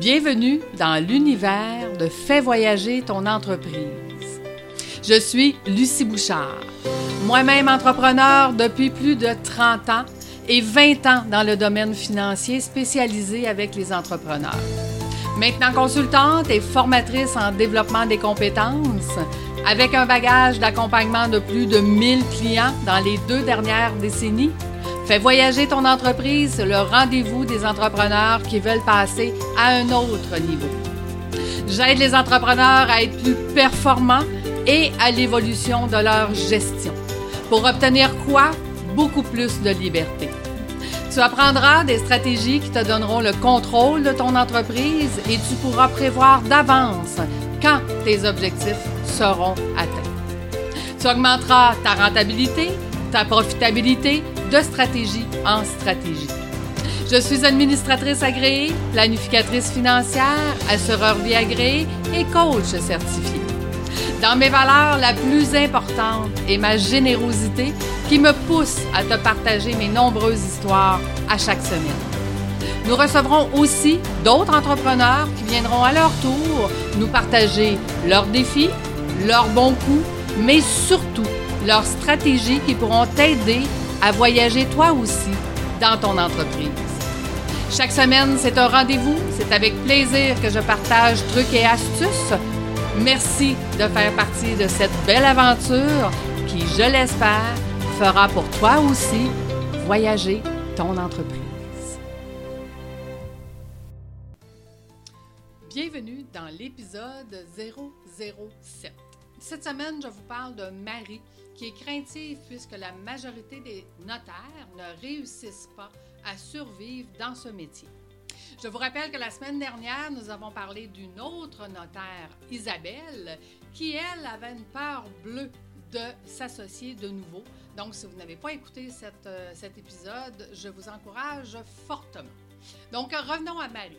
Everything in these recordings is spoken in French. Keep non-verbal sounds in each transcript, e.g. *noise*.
Bienvenue dans l'univers de Fais voyager ton entreprise. Je suis Lucie Bouchard, moi-même entrepreneur depuis plus de 30 ans et 20 ans dans le domaine financier spécialisé avec les entrepreneurs. Maintenant consultante et formatrice en développement des compétences, avec un bagage d'accompagnement de plus de 1000 clients dans les deux dernières décennies, Fais voyager ton entreprise, le rendez-vous des entrepreneurs qui veulent passer à un autre niveau. J'aide les entrepreneurs à être plus performants et à l'évolution de leur gestion. Pour obtenir quoi? Beaucoup plus de liberté. Tu apprendras des stratégies qui te donneront le contrôle de ton entreprise et tu pourras prévoir d'avance quand tes objectifs seront atteints. Tu augmenteras ta rentabilité, ta profitabilité de stratégie en stratégie. Je suis administratrice agréée, planificatrice financière, assureur vie agréée et coach certifié. Dans mes valeurs, la plus importante est ma générosité qui me pousse à te partager mes nombreuses histoires à chaque semaine. Nous recevrons aussi d'autres entrepreneurs qui viendront à leur tour nous partager leurs défis, leurs bons coups, mais surtout leurs stratégies qui pourront t'aider à voyager toi aussi dans ton entreprise. Chaque semaine, c'est un rendez-vous. C'est avec plaisir que je partage trucs et astuces. Merci de faire partie de cette belle aventure qui, je l'espère, fera pour toi aussi voyager ton entreprise. Bienvenue dans l'épisode 007. Cette semaine, je vous parle de Marie qui est craintive puisque la majorité des notaires ne réussissent pas à survivre dans ce métier. Je vous rappelle que la semaine dernière, nous avons parlé d'une autre notaire, Isabelle, qui, elle, avait une peur bleue de s'associer de nouveau. Donc, si vous n'avez pas écouté euh, cet épisode, je vous encourage fortement. Donc, revenons à Marie.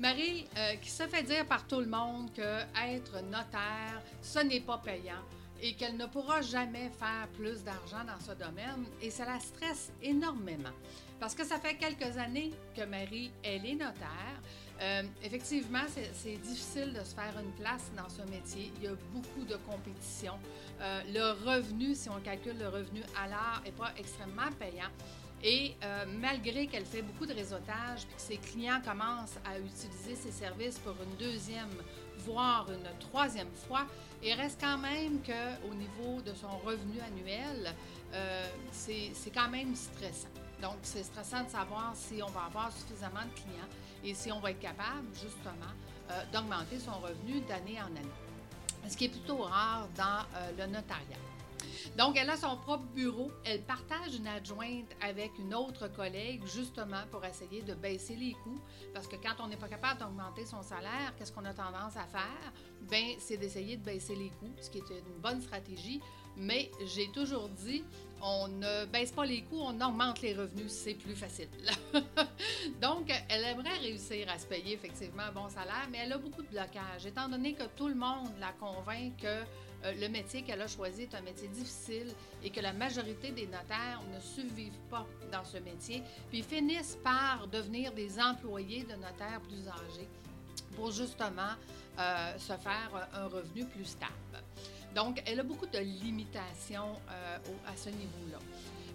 Marie, euh, qui se fait dire par tout le monde que être notaire, ce n'est pas payant et qu'elle ne pourra jamais faire plus d'argent dans ce domaine et ça la stresse énormément. Parce que ça fait quelques années que Marie, elle est notaire. Euh, effectivement, c'est difficile de se faire une place dans ce métier. Il y a beaucoup de compétition. Euh, le revenu, si on calcule le revenu à l'heure, n'est pas extrêmement payant. Et euh, malgré qu'elle fait beaucoup de réseautage, puis que ses clients commencent à utiliser ses services pour une deuxième, voire une troisième fois, il reste quand même qu'au niveau de son revenu annuel, c'est quand même stressant. Donc, c'est stressant de savoir si on va avoir suffisamment de clients et si on va être capable, justement, euh, d'augmenter son revenu d'année en année. Ce qui est plutôt rare dans le notariat. Donc, elle a son propre bureau. Elle partage une adjointe avec une autre collègue, justement pour essayer de baisser les coûts. Parce que quand on n'est pas capable d'augmenter son salaire, qu'est-ce qu'on a tendance à faire? Bien, c'est d'essayer de baisser les coûts, ce qui est une bonne stratégie. Mais j'ai toujours dit, on ne baisse pas les coûts, on augmente les revenus, c'est plus facile. *laughs* Donc, aimerait réussir à se payer effectivement un bon salaire, mais elle a beaucoup de blocages, étant donné que tout le monde la convainc que euh, le métier qu'elle a choisi est un métier difficile et que la majorité des notaires ne survivent pas dans ce métier, puis finissent par devenir des employés de notaires plus âgés pour justement euh, se faire un revenu plus stable. Donc, elle a beaucoup de limitations euh, à ce niveau-là.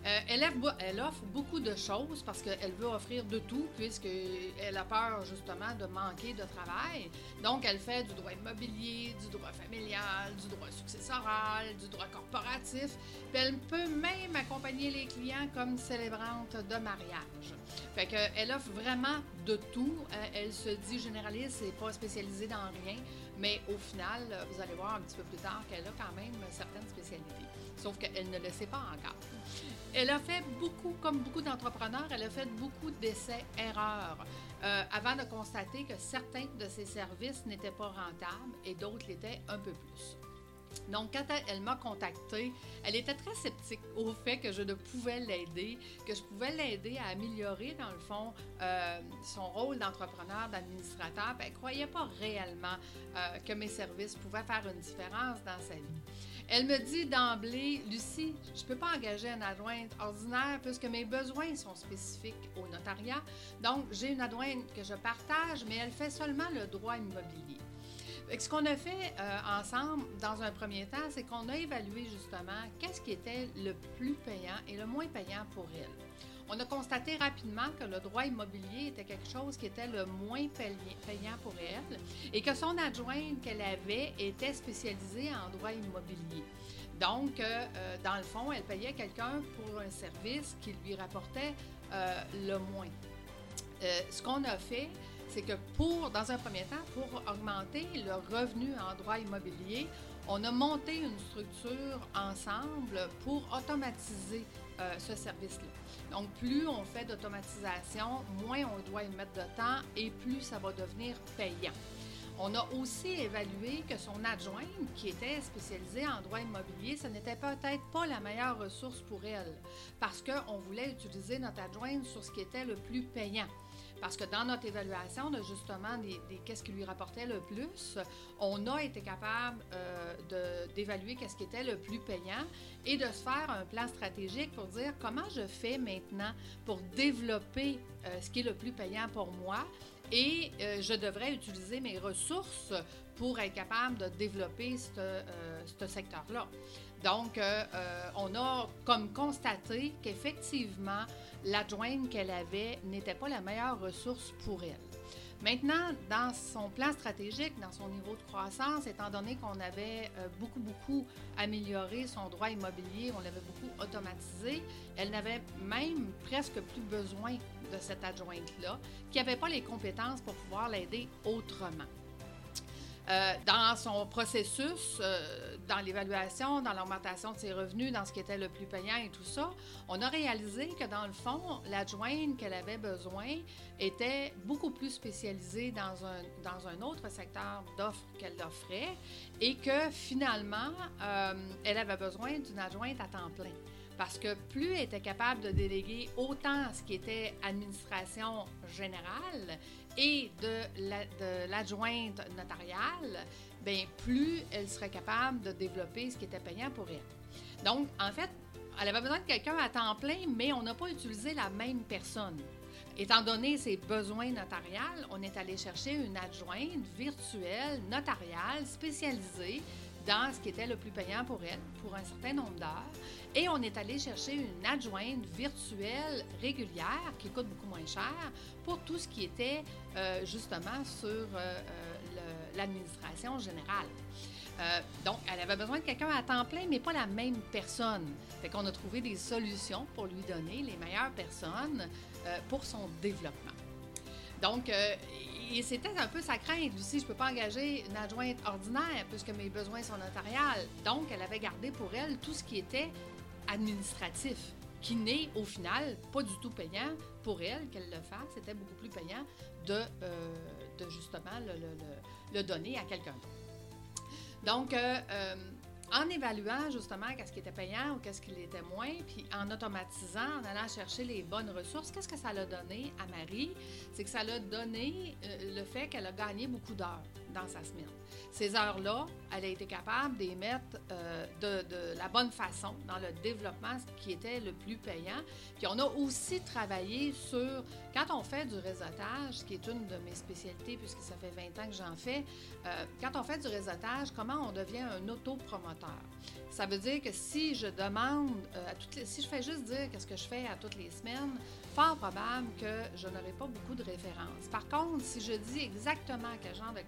Euh, elle, offre beaucoup de choses parce qu'elle veut offrir de tout puisqu'elle a peur justement de manquer de travail. Donc, elle fait du droit immobilier, du droit familial, du droit successoral, du droit corporatif. Puis elle peut même accompagner les clients comme célébrante de mariage. Fait qu'elle offre vraiment de tout. Euh, elle se dit généraliste et pas spécialisée dans rien. Mais au final, vous allez voir un petit peu plus tard qu'elle a quand même certaines spécialités. Sauf qu'elle ne le sait pas encore. Elle a fait beaucoup, comme beaucoup d'entrepreneurs, elle a fait beaucoup d'essais-erreurs euh, avant de constater que certains de ses services n'étaient pas rentables et d'autres l'étaient un peu plus. Donc, quand elle, m'a contactée, elle était très sceptique au fait que je ne pouvais l'aider, que je pouvais l'aider à améliorer, dans le fond, euh, son rôle d'entrepreneur, d'administrateur. Elle ne croyait pas réellement euh, que mes services pouvaient faire une différence dans sa vie. Elle me dit d'emblée, Lucie, je ne peux pas engager une adjointe ordinaire puisque mes besoins sont spécifiques au notariat. Donc, j'ai une adjointe que je partage, mais elle fait seulement le droit immobilier. Ce qu'on a fait euh, ensemble dans un premier temps, c'est qu'on a évalué justement qu'est-ce qui était le plus payant et le moins payant pour elle. On a constaté rapidement que le droit immobilier était quelque chose qui était le moins payant pour elle et que son adjointe qu'elle avait était spécialisée en droit immobilier. Donc, euh, euh, dans le fond, elle payait quelqu'un pour un service qui lui rapportait le moins. ce qu'on a fait, c'est que pour, dans un premier temps, pour augmenter le revenu en droit immobilier, on a monté une structure ensemble pour automatiser ce service-là. Donc, plus on fait d'automatisation, moins on doit y mettre de temps et plus ça va devenir payant. On a aussi évalué que son adjointe, qui était spécialisée en droit immobilier, ce n'était peut-être pas la meilleure ressource pour elle, parce qu'on voulait utiliser notre adjointe sur ce qui était le plus payant. Parce que dans notre évaluation de justement des, qu'est-ce qui lui rapportait le plus, on a été capable euh, d'évaluer qu'est-ce qui était le plus payant et de se faire un plan stratégique pour dire comment je fais maintenant pour développer euh, ce qui est le plus payant pour moi et euh, je devrais utiliser mes ressources pour être capable de développer ce secteur-là. Donc, on a comme constaté qu'effectivement, l'adjointe qu'elle avait n'était pas la meilleure ressource pour elle. Maintenant, dans son plan stratégique, dans son niveau de croissance, étant donné qu'on avait euh, beaucoup, beaucoup amélioré son droit immobilier, on l'avait beaucoup automatisé, elle n'avait même presque plus besoin de cette adjointe-là, qui n'avait pas les compétences pour pouvoir l'aider autrement. Euh, dans son processus, euh, dans l'évaluation, dans l'augmentation de ses revenus, dans ce qui était le plus payant et tout ça, on a réalisé que dans le fond, l'adjointe qu'elle avait besoin était beaucoup plus spécialisée dans un, dans un autre secteur d'offres qu'elle offrait et que finalement, euh, elle avait besoin d'une adjointe à temps plein parce que plus elle était capable de déléguer autant ce qui était administration générale et de l'adjointe notariale, bien, plus elle serait capable de développer ce qui était payant pour elle. Donc, en fait, elle avait besoin de quelqu'un à temps plein, mais on n'a pas utilisé la même personne. Étant donné ses besoins notariales, on est allé chercher une adjointe virtuelle, notariale, spécialisée dans ce qui était le plus payant pour elle, pour un certain nombre d'heures. Et on est allé chercher une adjointe virtuelle régulière qui coûte beaucoup moins cher pour tout ce qui était euh, justement sur euh, euh, l'administration générale. donc, elle avait besoin de quelqu'un à temps plein, mais pas la même personne. Fait qu'on a trouvé des solutions pour lui donner les meilleures personnes pour son développement. Donc, et c'était un peu sa crainte aussi. Je ne peux pas engager une adjointe ordinaire puisque mes besoins sont notariales. Donc, elle avait gardé pour elle tout ce qui était administratif, qui n'est au final pas du tout payant pour elle qu'elle le fasse. C'était beaucoup plus payant de, euh, justement le, donner à quelqu'un Donc, euh, euh, en évaluant justement qu'est-ce qui était payant ou qu'est-ce qui l'était moins, puis en automatisant, en allant chercher les bonnes ressources, qu'est-ce que ça l'a donné à Marie? C'est que ça l'a donné le fait qu'elle a gagné beaucoup d'heures dans sa semaine. Ces heures-là, elle a été capable de euh, de, la bonne façon dans le développement qui était le plus payant. Puis on a aussi travaillé sur, quand on fait du réseautage, qui est une de mes spécialités puisque ça fait 20 ans que j'en fais, euh, quand on fait du réseautage, comment on devient un autopromoteur? Ça veut dire que si je demande, euh, à toutes les, si je fais juste dire qu'est-ce que je fais à toutes les semaines, fort probable que je n'aurai pas beaucoup de références. Par contre, si je dis exactement quel genre de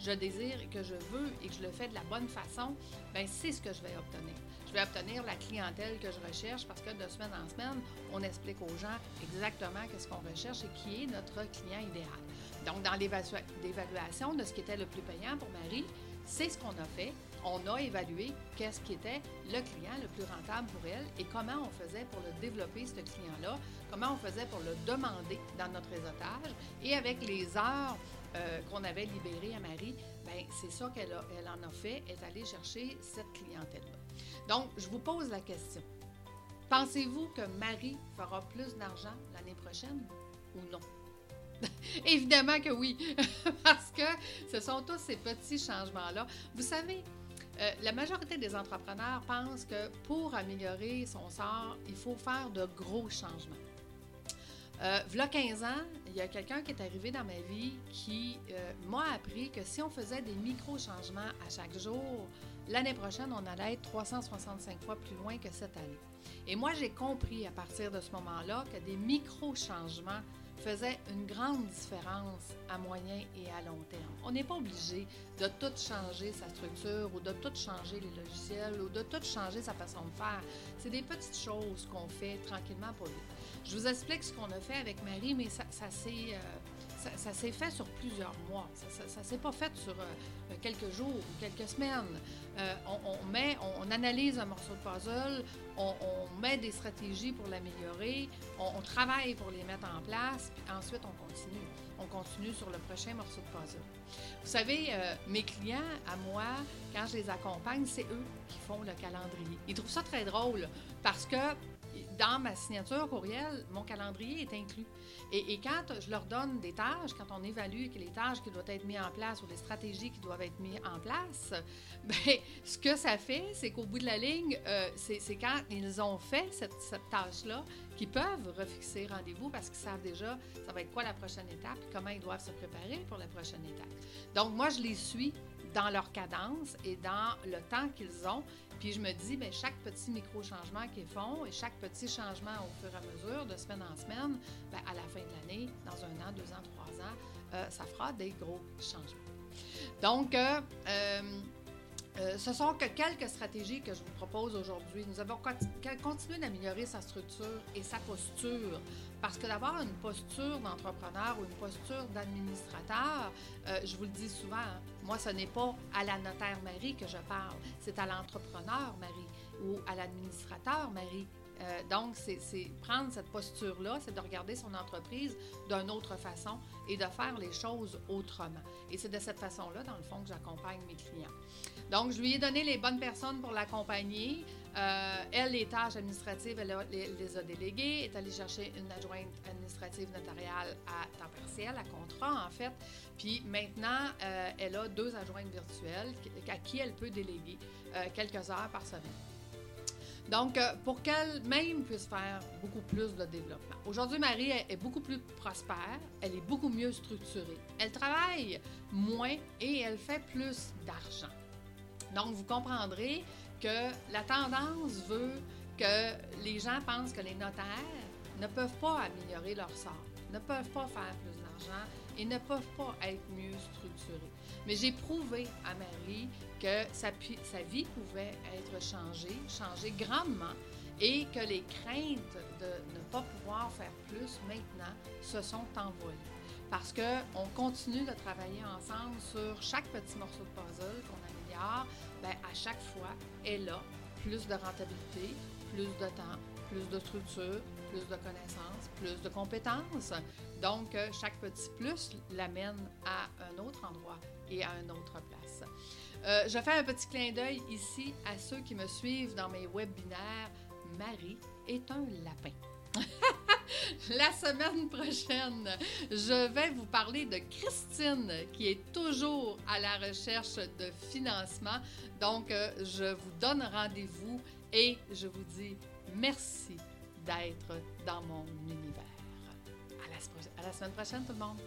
je désire et que je veux et que je le fais de la bonne façon, ben c'est ce que je vais obtenir. Je vais obtenir la clientèle que je recherche parce que de semaine en semaine, on explique aux gens exactement qu'est-ce qu'on recherche et qui est notre client idéal. Donc, dans l'évaluation de ce qui était le plus payant pour Marie, c'est ce qu'on a fait on a évalué qu'est-ce qui était le client le plus rentable pour elle et comment on faisait pour le développer, ce client-là, comment on faisait pour le demander dans notre réseautage. Et avec les heures euh, qu'on avait libérées à Marie, ben c'est ça qu'elle elle en a fait, elle est allée chercher cette clientèle-là. Donc, je vous pose la question. Pensez-vous que Marie fera plus d'argent l'année prochaine ou non? *laughs* Évidemment que oui, *laughs* parce que ce sont tous ces petits changements-là. Vous savez, Euh, la majorité des entrepreneurs pensent que pour améliorer son sort, il faut faire de gros changements. Euh, V'là 15 ans, il y a quelqu'un qui est arrivé dans ma vie qui euh, m'a appris que si on faisait des micro-changements à chaque jour, l'année prochaine, on allait être 365 fois plus loin que cette année. Et moi, j'ai compris à partir de ce moment-là que des micro-changements faisait une grande différence à moyen et à long terme. On n'est pas obligé de tout changer sa structure ou de tout changer les logiciels ou de tout changer sa façon de faire. C'est des petites choses qu'on fait tranquillement pour vite. Je vous explique ce qu'on a fait avec Marie, mais ça. Euh, s'est fait sur plusieurs mois. Ça ne s'est pas fait sur euh, quelques jours ou quelques semaines. Euh, on, analyse un morceau de puzzle, on, met des stratégies pour l'améliorer, on, travaille pour les mettre en place, puis ensuite on continue. On continue sur le prochain morceau de puzzle. Vous savez, mes clients, à moi, quand je les accompagne, c'est eux qui font le calendrier. Ils trouvent ça très drôle parce que dans ma signature courriel, mon calendrier est inclus. Et, quand je leur donne des tâches, quand on évalue les tâches qui doivent être mises en place ou les stratégies qui doivent être mises en place, *laughs* bien, ce que ça fait, c'est qu'au bout de la ligne, euh, c'est quand ils ont fait cette, cette tâche-là qu'ils peuvent refixer rendez-vous parce qu'ils savent déjà ça va être quoi la prochaine étape comment ils doivent se préparer pour la prochaine étape. Donc, moi, je les suis dans leur cadence et dans le temps qu'ils ont. Puis je me dis, bien, chaque petit micro-changement qu'ils font et chaque petit changement au fur et à mesure, de semaine en semaine, bien, à la fin de l'année, dans un an, deux ans, trois ans, euh, ça fera des gros changements. Donc, euh, euh, ce sont que quelques stratégies que je vous propose aujourd'hui. Nous avons continué d'améliorer sa structure et sa posture. Parce que d'avoir une posture d'entrepreneur ou une posture d'administrateur, euh, je vous le dis souvent, moi, ce n'est pas à la notaire Marie que je parle, c'est à l'entrepreneur Marie ou à l'administrateur Marie. Euh, donc, c'est prendre cette posture-là, c'est de regarder son entreprise d'une autre façon et de faire les choses autrement. Et c'est de cette façon-là, dans le fond, que j'accompagne mes clients. Donc, je lui ai donné les bonnes personnes pour l'accompagner. Euh, elle, les tâches administratives, elle les, a déléguées, est allée chercher une adjointe administrative notariale à temps partiel, à contrat en fait. Puis maintenant, euh, elle a deux adjointes virtuelles à qui elle peut déléguer quelques heures par semaine. Donc, euh, pour qu'elle même puisse faire beaucoup plus de développement. Aujourd'hui, Marie est beaucoup plus prospère, elle est beaucoup mieux structurée. Elle travaille moins et elle fait plus d'argent. Donc, vous comprendrez que la tendance veut que les gens pensent que les notaires ne peuvent pas améliorer leur sort, ne peuvent pas faire plus d'argent et ne peuvent pas être mieux structurés. Mais j'ai prouvé à Marie que sa, vie pouvait être changée, changée grandement, et que les craintes de ne pas pouvoir faire plus maintenant se sont envolées. Parce qu'on continue de travailler ensemble sur chaque petit morceau de puzzle qu'on améliore, bien, à chaque fois, elle a plus de rentabilité, plus de temps, plus de structure, plus de connaissances, plus de compétences. Donc, euh, chaque petit plus l'amène à un autre endroit et à une autre place. Euh, je fais un petit clin d'œil ici à ceux qui me suivent dans mes webinaires. Marie est un lapin. *laughs* *laughs* La semaine prochaine, je vais vous parler de Christine qui est toujours à la recherche de financement. Donc, euh, je vous donne rendez-vous et je vous dis merci d'être dans mon univers. À la, semaine prochaine tout le monde.